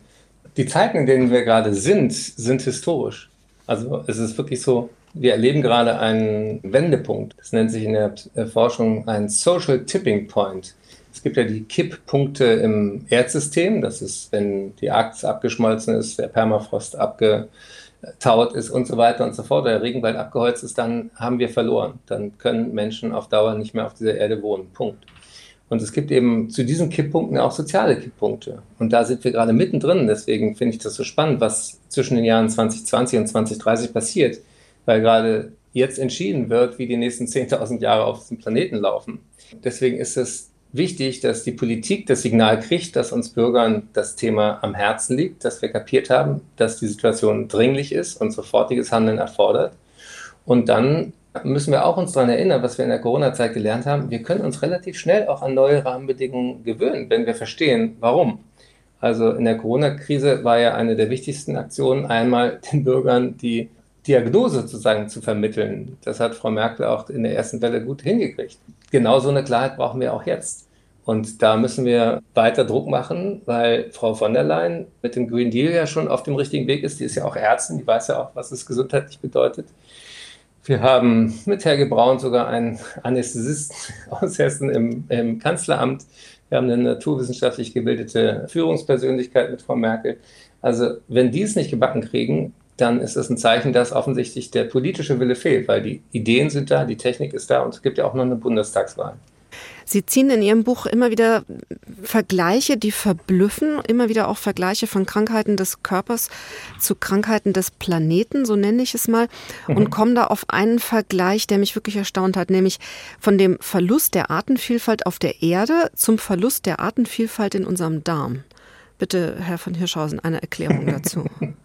die Zeiten, in denen wir gerade sind, sind historisch. Also es ist wirklich so, wir erleben gerade einen Wendepunkt. Das nennt sich in der Forschung ein Social Tipping Point. Es gibt ja die Kipppunkte im Erdsystem. Das ist, wenn die Arktis abgeschmolzen ist, der Permafrost abge taut ist und so weiter und so fort, der Regenwald abgeholzt ist, dann haben wir verloren. Dann können Menschen auf Dauer nicht mehr auf dieser Erde wohnen. Punkt. Und es gibt eben zu diesen Kipppunkten auch soziale Kipppunkte. Und da sind wir gerade mittendrin. Deswegen finde ich das so spannend, was zwischen den Jahren 2020 und 2030 passiert, weil gerade jetzt entschieden wird, wie die nächsten 10.000 Jahre auf diesem Planeten laufen. Deswegen ist es wichtig, dass die Politik das Signal kriegt, dass uns Bürgern das Thema am Herzen liegt, dass wir kapiert haben, dass die Situation dringlich ist und sofortiges Handeln erfordert. Und dann müssen wir auch uns daran erinnern, was wir in der Corona-Zeit gelernt haben. Wir können uns relativ schnell auch an neue Rahmenbedingungen gewöhnen, wenn wir verstehen, warum. Also in der Corona-Krise war ja eine der wichtigsten Aktionen einmal den Bürgern die Diagnose sozusagen zu vermitteln. Das hat Frau Merkel auch in der ersten Welle gut hingekriegt. Genau so eine Klarheit brauchen wir auch jetzt. Und da müssen wir weiter Druck machen, weil Frau von der Leyen mit dem Green Deal ja schon auf dem richtigen Weg ist. Die ist ja auch Ärztin, die weiß ja auch, was es gesundheitlich bedeutet. Wir haben mit Helge Braun sogar einen Anästhesisten [laughs] aus Hessen im, im Kanzleramt. Wir haben eine naturwissenschaftlich gebildete Führungspersönlichkeit mit Frau Merkel. Also wenn die es nicht gebacken kriegen, dann ist es ein Zeichen, dass offensichtlich der politische Wille fehlt, weil die Ideen sind da, die Technik ist da und es gibt ja auch noch eine Bundestagswahl. Sie ziehen in Ihrem Buch immer wieder Vergleiche, die verblüffen, immer wieder auch Vergleiche von Krankheiten des Körpers zu Krankheiten des Planeten, so nenne ich es mal, mhm. und kommen da auf einen Vergleich, der mich wirklich erstaunt hat, nämlich von dem Verlust der Artenvielfalt auf der Erde zum Verlust der Artenvielfalt in unserem Darm. Bitte, Herr von Hirschhausen, eine Erklärung dazu. [laughs]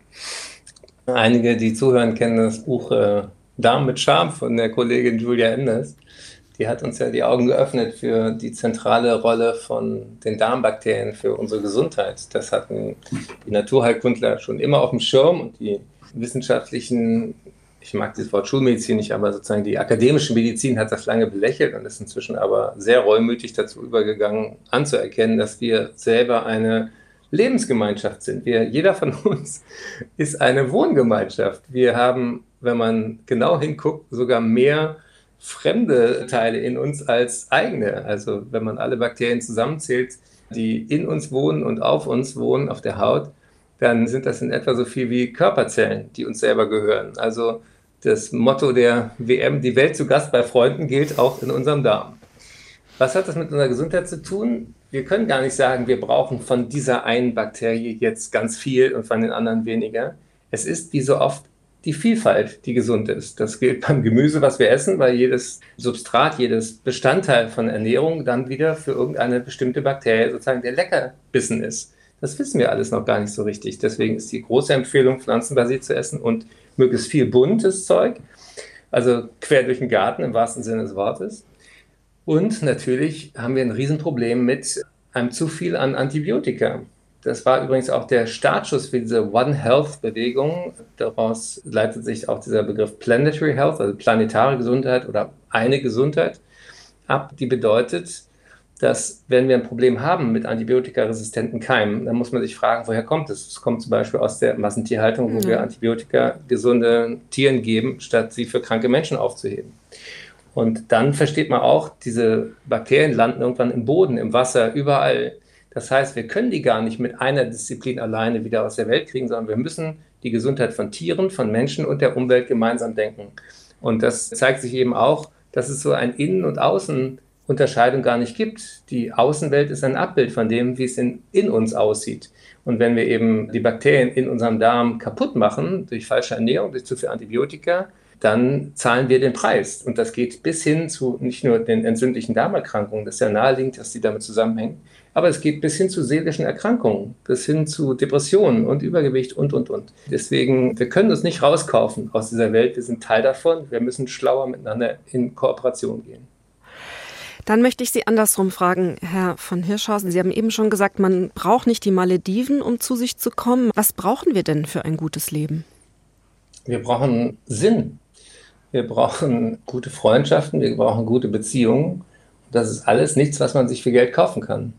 Einige, die zuhören, kennen das Buch äh, Darm mit Charme von der Kollegin Julia Enders. Die hat uns ja die Augen geöffnet für die zentrale Rolle von den Darmbakterien für unsere Gesundheit. Das hatten die Naturheilkundler schon immer auf dem Schirm und die wissenschaftlichen, ich mag dieses Wort Schulmedizin nicht, aber sozusagen die akademische Medizin hat das lange belächelt und ist inzwischen aber sehr reumütig dazu übergegangen, anzuerkennen, dass wir selber eine Lebensgemeinschaft sind. Wir, jeder von uns [laughs] ist eine Wohngemeinschaft. Wir haben, wenn man genau hinguckt, sogar mehr fremde Teile in uns als eigene. Also wenn man alle Bakterien zusammenzählt, die in uns wohnen und auf uns wohnen, auf der Haut, dann sind das in etwa so viel wie Körperzellen, die uns selber gehören. Also das Motto der WM, die Welt zu Gast bei Freunden, gilt auch in unserem Darm. Was hat das mit unserer Gesundheit zu tun? Wir können gar nicht sagen, wir brauchen von dieser einen Bakterie jetzt ganz viel und von den anderen weniger. Es ist wie so oft die Vielfalt, die gesund ist. Das gilt beim Gemüse, was wir essen, weil jedes Substrat, jedes Bestandteil von Ernährung dann wieder für irgendeine bestimmte Bakterie sozusagen der Leckerbissen ist. Das wissen wir alles noch gar nicht so richtig. Deswegen ist die große Empfehlung, pflanzenbasiert zu essen und möglichst viel buntes Zeug. Also quer durch den Garten im wahrsten Sinne des Wortes. Und natürlich haben wir ein Riesenproblem mit einem zu viel an Antibiotika. Das war übrigens auch der Startschuss für diese One Health Bewegung. Daraus leitet sich auch dieser Begriff Planetary Health, also planetare Gesundheit oder eine Gesundheit ab, die bedeutet, dass wenn wir ein Problem haben mit antibiotikaresistenten Keimen, dann muss man sich fragen, woher kommt es? Es kommt zum Beispiel aus der Massentierhaltung, wo mhm. wir Antibiotika gesunde Tieren geben, statt sie für kranke Menschen aufzuheben. Und dann versteht man auch, diese Bakterien landen irgendwann im Boden, im Wasser, überall. Das heißt, wir können die gar nicht mit einer Disziplin alleine wieder aus der Welt kriegen, sondern wir müssen die Gesundheit von Tieren, von Menschen und der Umwelt gemeinsam denken. Und das zeigt sich eben auch, dass es so ein Innen- und Außenunterscheidung gar nicht gibt. Die Außenwelt ist ein Abbild von dem, wie es in, in uns aussieht. Und wenn wir eben die Bakterien in unserem Darm kaputt machen, durch falsche Ernährung, durch zu viel Antibiotika, dann zahlen wir den Preis. Und das geht bis hin zu nicht nur den entzündlichen Darmerkrankungen, das ist ja naheliegend, dass die damit zusammenhängen, aber es geht bis hin zu seelischen Erkrankungen, bis hin zu Depressionen und Übergewicht und, und, und. Deswegen, wir können uns nicht rauskaufen aus dieser Welt. Wir sind Teil davon. Wir müssen schlauer miteinander in Kooperation gehen. Dann möchte ich Sie andersrum fragen, Herr von Hirschhausen. Sie haben eben schon gesagt, man braucht nicht die Malediven, um zu sich zu kommen. Was brauchen wir denn für ein gutes Leben? Wir brauchen Sinn. Wir brauchen gute Freundschaften. Wir brauchen gute Beziehungen. Das ist alles nichts, was man sich für Geld kaufen kann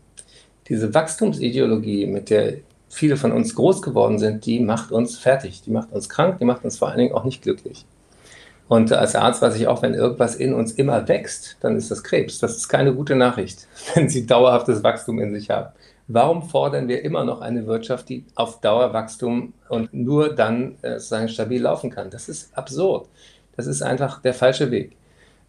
diese Wachstumsideologie, mit der viele von uns groß geworden sind, die macht uns fertig, die macht uns krank, die macht uns vor allen Dingen auch nicht glücklich. Und als Arzt weiß ich auch, wenn irgendwas in uns immer wächst, dann ist das Krebs. Das ist keine gute Nachricht, [laughs] wenn Sie dauerhaftes Wachstum in sich haben. Warum fordern wir immer noch eine Wirtschaft, die auf Dauerwachstum und nur dann äh, sozusagen stabil laufen kann? Das ist absurd. Das ist einfach der falsche Weg.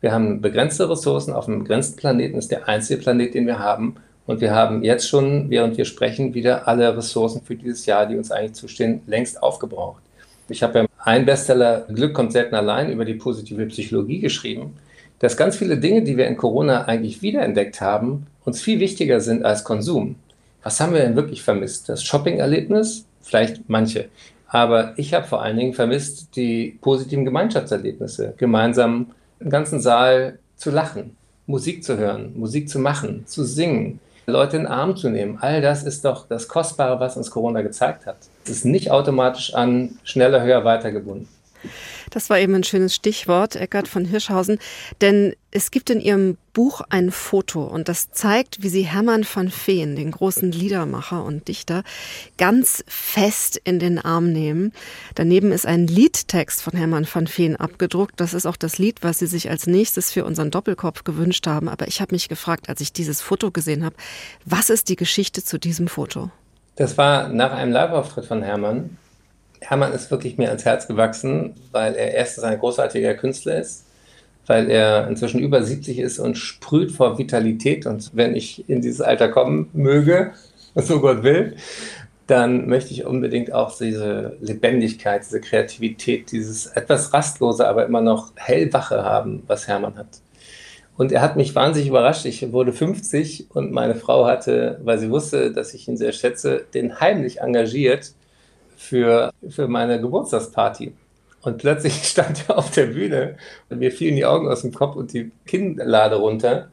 Wir haben begrenzte Ressourcen auf einem begrenzten Planeten, das ist der einzige Planet, den wir haben. Und wir haben jetzt schon, während wir sprechen, wieder alle Ressourcen für dieses Jahr, die uns eigentlich zustehen, längst aufgebraucht. Ich habe ja einen Bestseller Glück kommt selten allein über die positive Psychologie geschrieben, dass ganz viele Dinge, die wir in Corona eigentlich wiederentdeckt haben, uns viel wichtiger sind als Konsum. Was haben wir denn wirklich vermisst? Das Shopping-Erlebnis? Vielleicht manche. Aber ich habe vor allen Dingen vermisst die positiven Gemeinschaftserlebnisse. Gemeinsam im ganzen Saal zu lachen, Musik zu hören, Musik zu machen, zu singen, Leute in den Arm zu nehmen. All das ist doch das Kostbare, was uns Corona gezeigt hat. Es ist nicht automatisch an schneller, höher, weiter gebunden. Das war eben ein schönes Stichwort, Eckart von Hirschhausen. Denn es gibt in Ihrem Buch ein Foto und das zeigt, wie Sie Hermann von Feen, den großen Liedermacher und Dichter, ganz fest in den Arm nehmen. Daneben ist ein Liedtext von Hermann von Feen abgedruckt. Das ist auch das Lied, was Sie sich als nächstes für unseren Doppelkopf gewünscht haben. Aber ich habe mich gefragt, als ich dieses Foto gesehen habe, was ist die Geschichte zu diesem Foto? Das war nach einem Live-Auftritt von Hermann Hermann ist wirklich mir ans Herz gewachsen, weil er erstens ein großartiger Künstler ist, weil er inzwischen über 70 ist und sprüht vor Vitalität. Und wenn ich in dieses Alter kommen möge, so Gott will, dann möchte ich unbedingt auch diese Lebendigkeit, diese Kreativität, dieses etwas rastlose, aber immer noch hellwache haben, was Hermann hat. Und er hat mich wahnsinnig überrascht. Ich wurde 50 und meine Frau hatte, weil sie wusste, dass ich ihn sehr schätze, den heimlich engagiert für, für meine Geburtstagsparty. Und plötzlich [laughs] stand er auf der Bühne und mir fielen die Augen aus dem Kopf und die Kinnlade runter.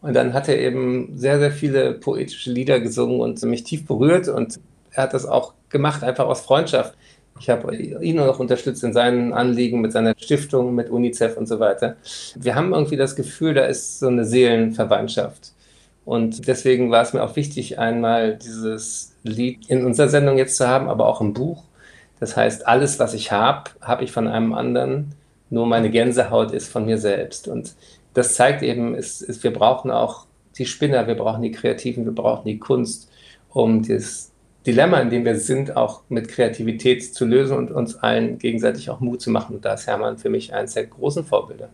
Und dann hat er eben sehr, sehr viele poetische Lieder gesungen und mich tief berührt. Und er hat das auch gemacht, einfach aus Freundschaft. Ich habe ihn noch unterstützt in seinen Anliegen mit seiner Stiftung, mit UNICEF und so weiter. Wir haben irgendwie das Gefühl, da ist so eine Seelenverwandtschaft. Und deswegen war es mir auch wichtig, einmal dieses Lied in unserer Sendung jetzt zu haben, aber auch im Buch. Das heißt, alles, was ich habe, habe ich von einem anderen. Nur meine Gänsehaut ist von mir selbst. Und das zeigt eben, ist, ist, wir brauchen auch die Spinner, wir brauchen die Kreativen, wir brauchen die Kunst, um das Dilemma, in dem wir sind, auch mit Kreativität zu lösen und uns allen gegenseitig auch Mut zu machen. Und da ist Hermann für mich eines der großen Vorbilder.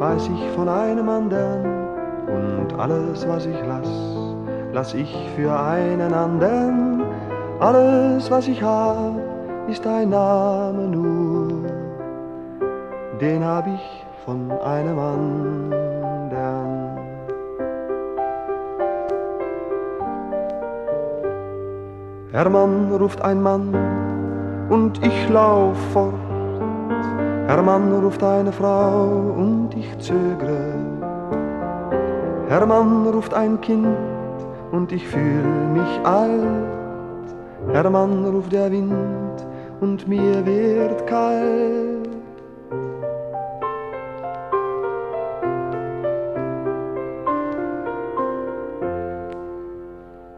Weiß, ich von einem anderen. Und alles, was ich lass, lass ich für einen anderen. Alles, was ich hab, ist ein Name nur. Den hab ich von einem anderen. Hermann ruft ein Mann und ich lauf fort. Hermann ruft eine Frau und ich zögre. Hermann ruft ein Kind und ich fühl mich alt. Hermann ruft der Wind und mir wird kalt.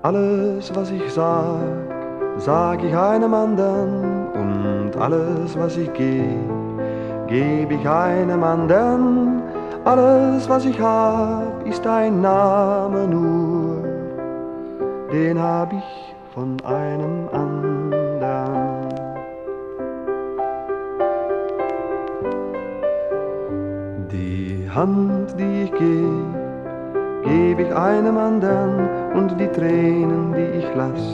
Alles, was ich sag, sag ich einem anderen und alles, was ich geh, geb ich einem anderen. Alles, was ich hab, ist ein Name nur, den hab ich von einem anderen. Die Hand, die ich geb, geb ich einem anderen und die Tränen, die ich lass,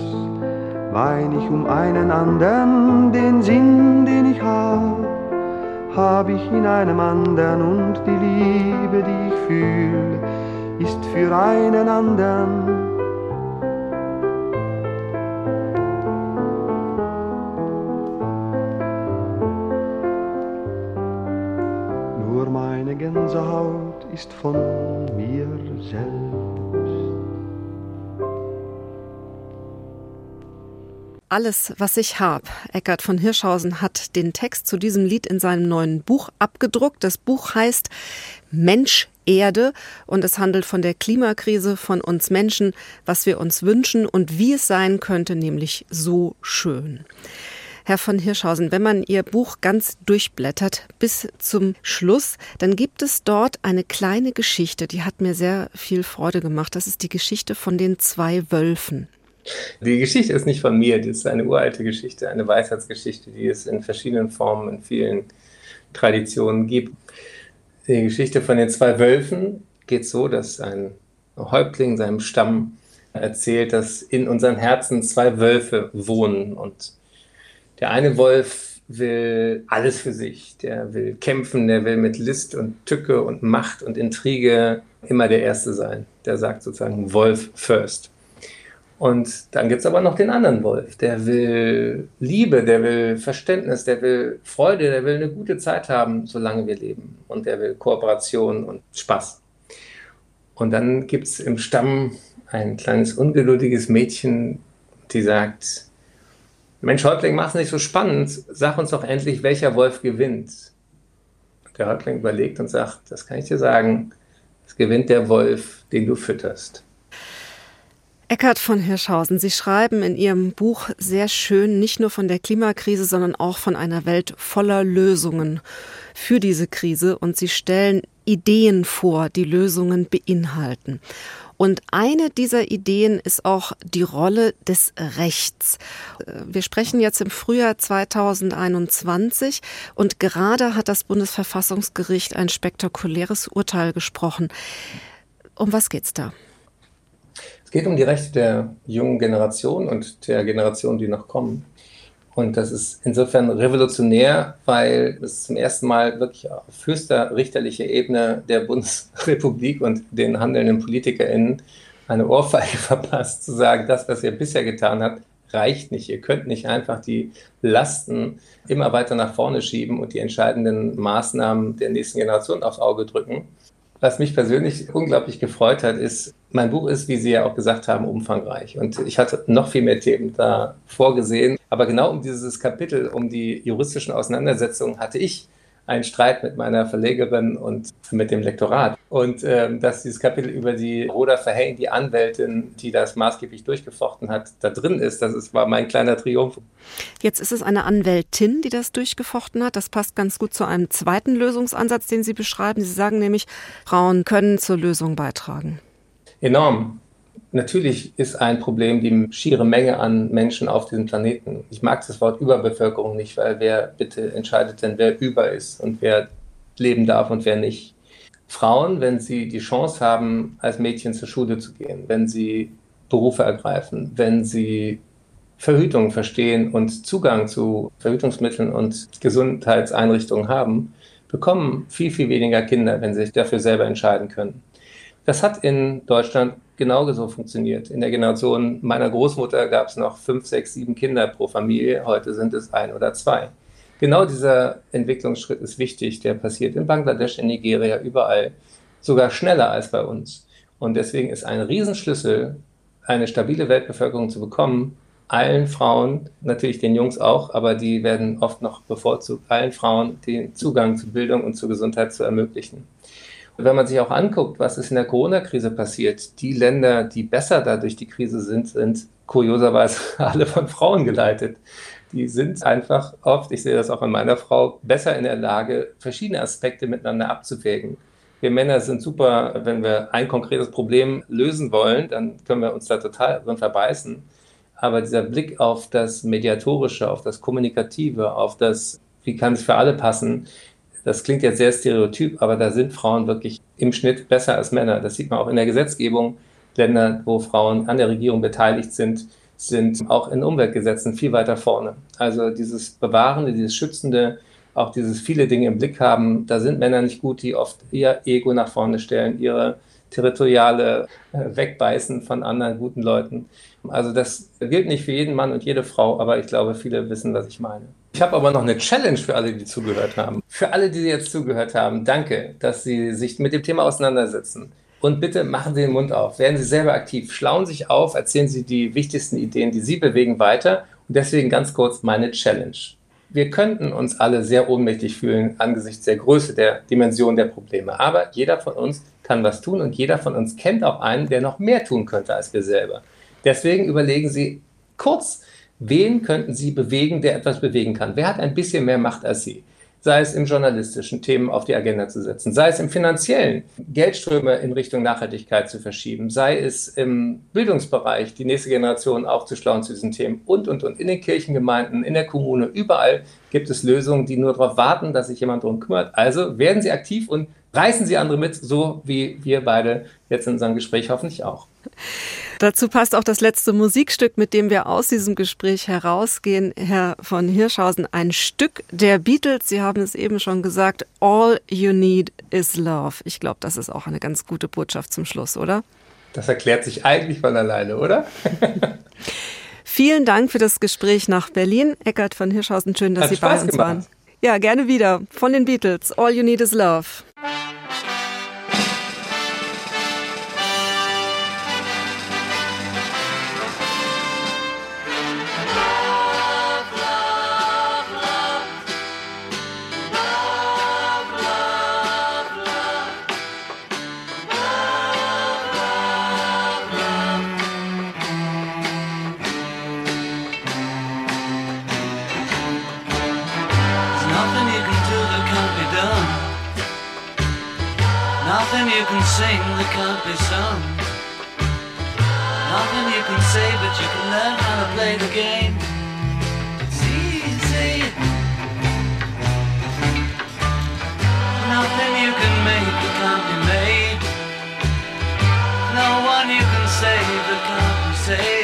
wein ich um einen anderen, den Sinn, den ich hab, hab ich in einem anderen und die Liebe, die ich fühl, ist für einen anderen. Alles, was ich hab. Eckart von Hirschhausen hat den Text zu diesem Lied in seinem neuen Buch abgedruckt. Das Buch heißt Mensch Erde und es handelt von der Klimakrise, von uns Menschen, was wir uns wünschen und wie es sein könnte, nämlich so schön. Herr von Hirschhausen, wenn man Ihr Buch ganz durchblättert bis zum Schluss, dann gibt es dort eine kleine Geschichte, die hat mir sehr viel Freude gemacht. Das ist die Geschichte von den zwei Wölfen. [laughs] Die Geschichte ist nicht von mir, das ist eine uralte Geschichte, eine Weisheitsgeschichte, die es in verschiedenen Formen, in vielen Traditionen gibt. Die Geschichte von den zwei Wölfen geht so, dass ein Häuptling seinem Stamm erzählt, dass in unseren Herzen zwei Wölfe wohnen und der eine Wolf will alles für sich. Der will kämpfen, der will mit List und Tücke und Macht und Intrige immer der Erste sein. Der sagt sozusagen Wolf first. Und dann gibt es aber noch den anderen Wolf, der will Liebe, der will Verständnis, der will Freude, der will eine gute Zeit haben, solange wir leben. Und der will Kooperation und Spaß. Und dann gibt es im Stamm ein kleines ungeduldiges Mädchen, die sagt, Mensch, Häuptling, mach's nicht so spannend. Sag uns doch endlich, welcher Wolf gewinnt. Der Häuptling überlegt und sagt, das kann ich dir sagen, es gewinnt der Wolf, den du fütterst. Eckart von Hirschhausen, Sie schreiben in Ihrem Buch sehr schön nicht nur von der Klimakrise, sondern auch von einer Welt voller Lösungen für diese Krise und Sie stellen Ideen vor, die Lösungen beinhalten. Und eine dieser Ideen ist auch die Rolle des Rechts. Wir sprechen jetzt im Frühjahr 2021 und gerade hat das Bundesverfassungsgericht ein spektakuläres Urteil gesprochen. Um was geht's da? Es geht um die Rechte der jungen Generation und der Generation, die noch kommen. Und das ist insofern revolutionär, weil es zum ersten Mal wirklich auf höchster richterlicher Ebene der Bundesrepublik und den handelnden PolitikerInnen eine Ohrfeige [laughs] verpasst, zu sagen, das, was ihr bisher getan habt, reicht nicht. Ihr könnt nicht einfach die Lasten immer weiter nach vorne schieben und die entscheidenden Maßnahmen der nächsten Generation aufs Auge drücken. Was mich persönlich unglaublich gefreut hat, ist, mein Buch ist, wie Sie ja auch gesagt haben, umfangreich. Und ich hatte noch viel mehr Themen da vorgesehen. Aber genau um dieses Kapitel, um die juristischen Auseinandersetzungen hatte ich einen Streit mit meiner Verlegerin und mit dem Lektorat. Und ähm, dass dieses Kapitel über die Roda Verheyen, die Anwältin, die das maßgeblich durchgefochten hat, da drin ist, das ist, war mein kleiner Triumph. Jetzt ist es eine Anwältin, die das durchgefochten hat. Das passt ganz gut zu einem zweiten Lösungsansatz, den Sie beschreiben. Sie sagen nämlich, Frauen können zur Lösung beitragen. Enorm. Natürlich ist ein Problem die schiere Menge an Menschen auf diesem Planeten. Ich mag das Wort Überbevölkerung nicht, weil wer bitte entscheidet denn, wer über ist und wer leben darf und wer nicht. Frauen, wenn sie die Chance haben, als Mädchen zur Schule zu gehen, wenn sie Berufe ergreifen, wenn sie Verhütung verstehen und Zugang zu Verhütungsmitteln und Gesundheitseinrichtungen haben, bekommen viel, viel weniger Kinder, wenn sie sich dafür selber entscheiden können. Das hat in Deutschland genauso funktioniert. In der Generation meiner Großmutter gab es noch fünf, sechs, sieben Kinder pro Familie. Heute sind es ein oder zwei. Genau dieser Entwicklungsschritt ist wichtig. Der passiert in Bangladesch, in Nigeria, überall. Sogar schneller als bei uns. Und deswegen ist ein Riesenschlüssel, eine stabile Weltbevölkerung zu bekommen, allen Frauen, natürlich den Jungs auch, aber die werden oft noch bevorzugt, allen Frauen den Zugang zu Bildung und zu Gesundheit zu ermöglichen. Wenn man sich auch anguckt, was ist in der Corona-Krise passiert, die Länder, die besser da durch die Krise sind, sind kurioserweise [laughs] alle von Frauen geleitet. Die sind einfach oft, ich sehe das auch an meiner Frau, besser in der Lage, verschiedene Aspekte miteinander abzuwägen. Wir Männer sind super, wenn wir ein konkretes Problem lösen wollen, dann können wir uns da total drin verbeißen. Aber dieser Blick auf das Mediatorische, auf das Kommunikative, auf das, wie kann es für alle passen, das klingt jetzt sehr stereotyp, aber da sind Frauen wirklich im Schnitt besser als Männer. Das sieht man auch in der Gesetzgebung. Länder, wo Frauen an der Regierung beteiligt sind, sind auch in Umweltgesetzen viel weiter vorne. Also dieses Bewahrende, dieses Schützende, auch dieses viele Dinge im Blick haben, da sind Männer nicht gut, die oft ihr Ego nach vorne stellen, ihre territoriale äh, Wegbeißen von anderen guten Leuten. Also das gilt nicht für jeden Mann und jede Frau, aber ich glaube, viele wissen, was ich meine. Ich habe aber noch eine Challenge für alle, die zugehört haben. Für alle, die jetzt zugehört haben, danke, dass Sie sich mit dem Thema auseinandersetzen. Und bitte machen Sie den Mund auf, werden Sie selber aktiv, schlauen sich auf, erzählen Sie die wichtigsten Ideen, die Sie bewegen, weiter. Und deswegen ganz kurz meine Challenge. Wir könnten uns alle sehr ohnmächtig fühlen angesichts der Größe der Dimension der Probleme. Aber jeder von uns kann was tun und jeder von uns kennt auch einen, der noch mehr tun könnte als wir selber. Deswegen überlegen Sie kurz, wen könnten Sie bewegen, der etwas bewegen kann? Wer hat ein bisschen mehr Macht als Sie? Sei es im journalistischen, Themen auf die Agenda zu setzen, sei es im finanziellen, Geldströme in Richtung Nachhaltigkeit zu verschieben, sei es im Bildungsbereich, die nächste Generation aufzuschlauen zu diesen Themen und, und, und. In den Kirchengemeinden, in der Kommune, überall gibt es Lösungen, die nur darauf warten, dass sich jemand darum kümmert. Also werden Sie aktiv und reißen Sie andere mit, so wie wir beide jetzt in unserem Gespräch hoffentlich auch. Dazu passt auch das letzte Musikstück, mit dem wir aus diesem Gespräch herausgehen, Herr von Hirschhausen. Ein Stück der Beatles, Sie haben es eben schon gesagt, All You Need is Love. Ich glaube, das ist auch eine ganz gute Botschaft zum Schluss, oder? Das erklärt sich eigentlich von alleine, oder? [laughs] Vielen Dank für das Gespräch nach Berlin. Eckert von Hirschhausen, schön, dass Hat Sie Spaß bei uns gemacht. waren. Ja, gerne wieder. Von den Beatles, All You Need is Love. Nothing you can sing that can't be sung. Nothing you can say, but you can learn how to play the game. It's easy. Nothing you can make that can't be made. No one you can save that can't be saved.